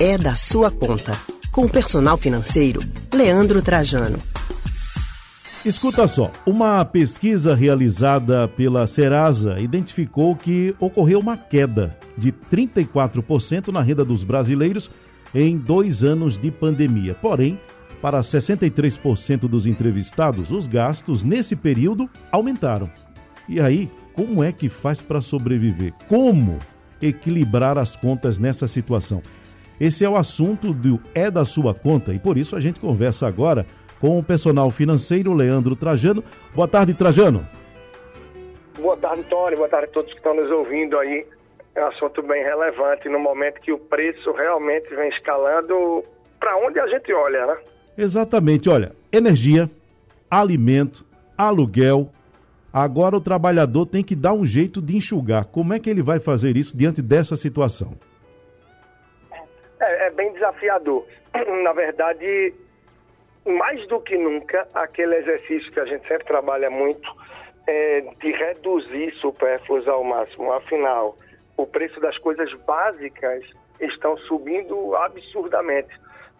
é da sua conta. Com o personal financeiro, Leandro Trajano. Escuta só, uma pesquisa realizada pela Serasa identificou que ocorreu uma queda de 34% na renda dos brasileiros em dois anos de pandemia. Porém, para 63% dos entrevistados, os gastos nesse período aumentaram. E aí, como é que faz para sobreviver? Como equilibrar as contas nessa situação? Esse é o assunto do É da Sua Conta e por isso a gente conversa agora com o personal financeiro Leandro Trajano. Boa tarde, Trajano. Boa tarde, Tony. Boa tarde a todos que estão nos ouvindo aí. É um assunto bem relevante no momento que o preço realmente vem escalando para onde a gente olha, né? Exatamente. Olha, energia, alimento, aluguel. Agora o trabalhador tem que dar um jeito de enxugar. Como é que ele vai fazer isso diante dessa situação? É, é bem desafiador. Na verdade, mais do que nunca, aquele exercício que a gente sempre trabalha muito é de reduzir supérfluos ao máximo. Afinal, o preço das coisas básicas estão subindo absurdamente.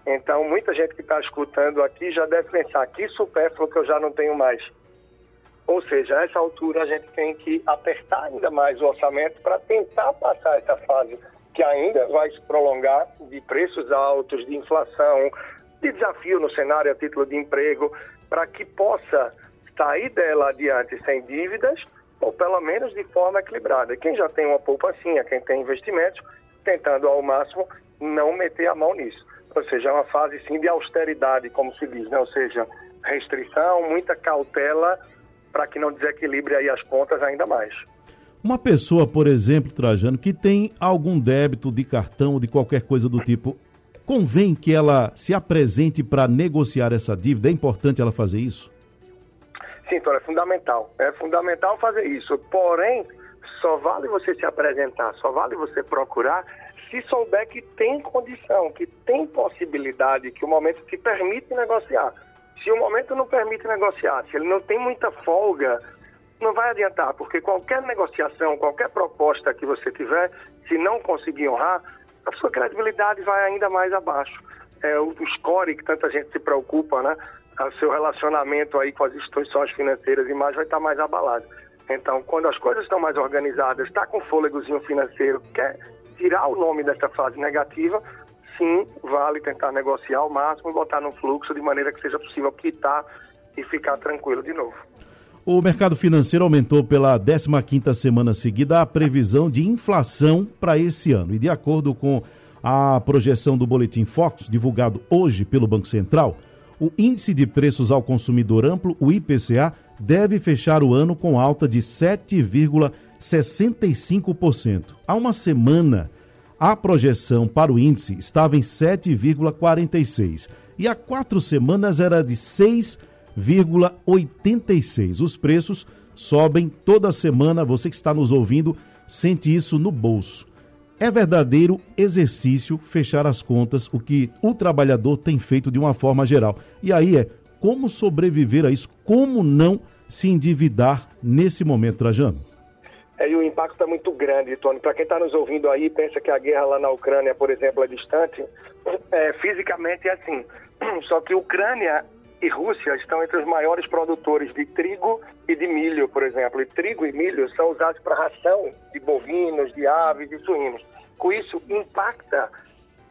Então, muita gente que está escutando aqui já deve pensar que supérfluo que eu já não tenho mais. Ou seja, a essa altura a gente tem que apertar ainda mais o orçamento para tentar passar essa fase que ainda vai se prolongar de preços altos, de inflação, de desafio no cenário a título de emprego, para que possa sair dela adiante sem dívidas, ou pelo menos de forma equilibrada. Quem já tem uma poupancinha, quem tem investimentos, tentando ao máximo não meter a mão nisso. Ou seja, é uma fase sim de austeridade, como se diz, né? ou seja, restrição, muita cautela para que não desequilibre aí as contas ainda mais. Uma pessoa, por exemplo, Trajano, que tem algum débito de cartão ou de qualquer coisa do tipo, Convém que ela se apresente para negociar essa dívida? É importante ela fazer isso? Sim, então é fundamental. É fundamental fazer isso. Porém, só vale você se apresentar, só vale você procurar se souber que tem condição, que tem possibilidade, que o momento te permite negociar. Se o momento não permite negociar, se ele não tem muita folga, não vai adiantar, porque qualquer negociação, qualquer proposta que você tiver, se não conseguir honrar, a sua credibilidade vai ainda mais abaixo. É, o, score que tanta gente se preocupa, né? O seu relacionamento aí com as instituições financeiras e mais vai estar mais abalado. Então, quando as coisas estão mais organizadas, está com fôlegozinho financeiro, quer tirar o nome dessa fase negativa, sim, vale tentar negociar ao máximo e botar no fluxo de maneira que seja possível quitar e ficar tranquilo de novo. O mercado financeiro aumentou pela 15ª semana seguida a previsão de inflação para esse ano. E de acordo com a projeção do Boletim Fox, divulgado hoje pelo Banco Central, o Índice de Preços ao Consumidor Amplo, o IPCA, deve fechar o ano com alta de 7,65%. Há uma semana, a projeção para o índice estava em 7,46%. E há quatro semanas era de 6,5%. 0,86. Os preços sobem toda semana. Você que está nos ouvindo sente isso no bolso. É verdadeiro exercício fechar as contas, o que o trabalhador tem feito de uma forma geral. E aí é como sobreviver a isso, como não se endividar nesse momento, Trajano? É, e o impacto é muito grande, Tony. Para quem está nos ouvindo aí, pensa que a guerra lá na Ucrânia, por exemplo, é distante. É, fisicamente é assim. Só que Ucrânia e Rússia estão entre os maiores produtores de trigo e de milho, por exemplo. E trigo e milho são usados para ração de bovinos, de aves e suínos. Com isso, impacta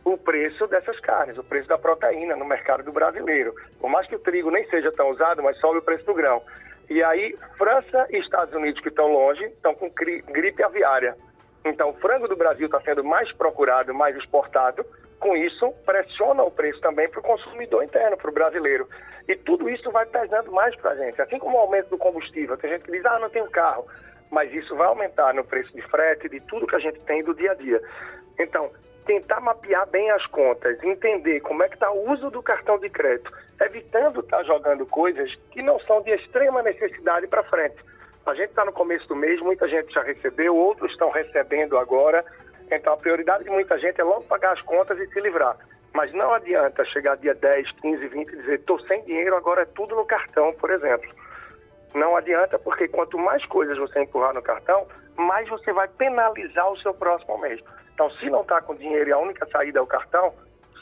o preço dessas carnes, o preço da proteína no mercado do brasileiro. Por mais que o trigo nem seja tão usado, mas sobe o preço do grão. E aí, França e Estados Unidos, que estão longe, estão com gripe aviária. Então, o frango do Brasil está sendo mais procurado, mais exportado. Com isso, pressiona o preço também para o consumidor interno, para o brasileiro. E tudo isso vai pesando mais para a gente. Assim como o aumento do combustível. Tem gente que diz, ah, não tenho carro. Mas isso vai aumentar no preço de frete, de tudo que a gente tem do dia a dia. Então, tentar mapear bem as contas, entender como é que está o uso do cartão de crédito, evitando estar tá jogando coisas que não são de extrema necessidade para frente. A gente está no começo do mês, muita gente já recebeu, outros estão recebendo agora. Então, a prioridade de muita gente é logo pagar as contas e se livrar. Mas não adianta chegar dia 10, 15, 20 e dizer, estou sem dinheiro, agora é tudo no cartão, por exemplo. Não adianta, porque quanto mais coisas você empurrar no cartão, mais você vai penalizar o seu próximo mês. Então, se não está com dinheiro e a única saída é o cartão,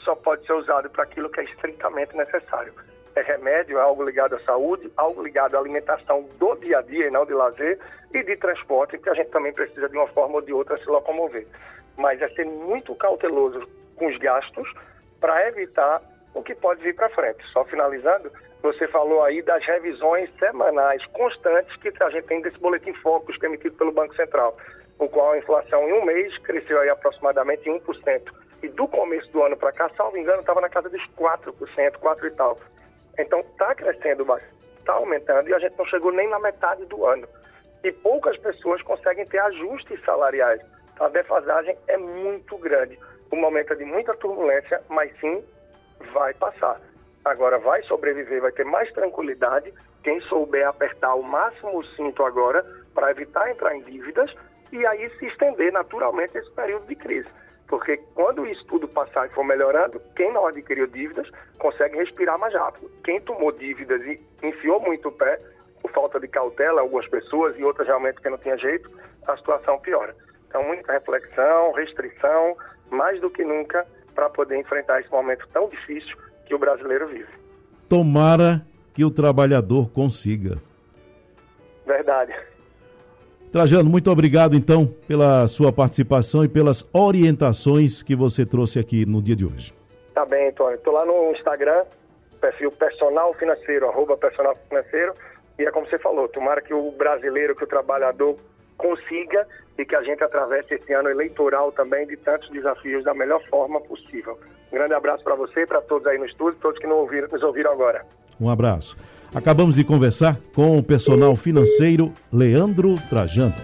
só pode ser usado para aquilo que é estritamente necessário. É remédio, é algo ligado à saúde, algo ligado à alimentação do dia a dia e não de lazer, e de transporte, que a gente também precisa de uma forma ou de outra se locomover. Mas é ser muito cauteloso com os gastos para evitar o que pode vir para frente. Só finalizando, você falou aí das revisões semanais constantes que a gente tem desse boletim Focus que é emitido pelo Banco Central, o qual a inflação em um mês cresceu aí aproximadamente 1%. E do começo do ano para cá, salvo engano, estava na casa dos 4%, 4% e tal. Então está crescendo bastante, está aumentando e a gente não chegou nem na metade do ano. E poucas pessoas conseguem ter ajustes salariais. A defasagem é muito grande. O momento é de muita turbulência, mas sim vai passar. Agora vai sobreviver, vai ter mais tranquilidade quem souber apertar o máximo o cinto agora para evitar entrar em dívidas e aí se estender naturalmente esse período de crise. Porque quando isso tudo passar e for melhorando, quem não adquiriu dívidas consegue respirar mais rápido. Quem tomou dívidas e enfiou muito o pé, por falta de cautela, algumas pessoas e outras realmente que não tinha jeito, a situação piora. Então, muita reflexão, restrição, mais do que nunca, para poder enfrentar esse momento tão difícil que o brasileiro vive. Tomara que o trabalhador consiga. Verdade. Trajano, muito obrigado então pela sua participação e pelas orientações que você trouxe aqui no dia de hoje. Tá bem, Antônio. Estou lá no Instagram, perfil personal financeiro, arroba personal financeiro. E é como você falou, tomara que o brasileiro, que o trabalhador consiga e que a gente atravesse esse ano eleitoral também de tantos desafios da melhor forma possível. Um grande abraço para você, para todos aí no estúdio, todos que não ouviram, nos ouviram agora. Um abraço. Acabamos de conversar com o personal financeiro Leandro Trajano.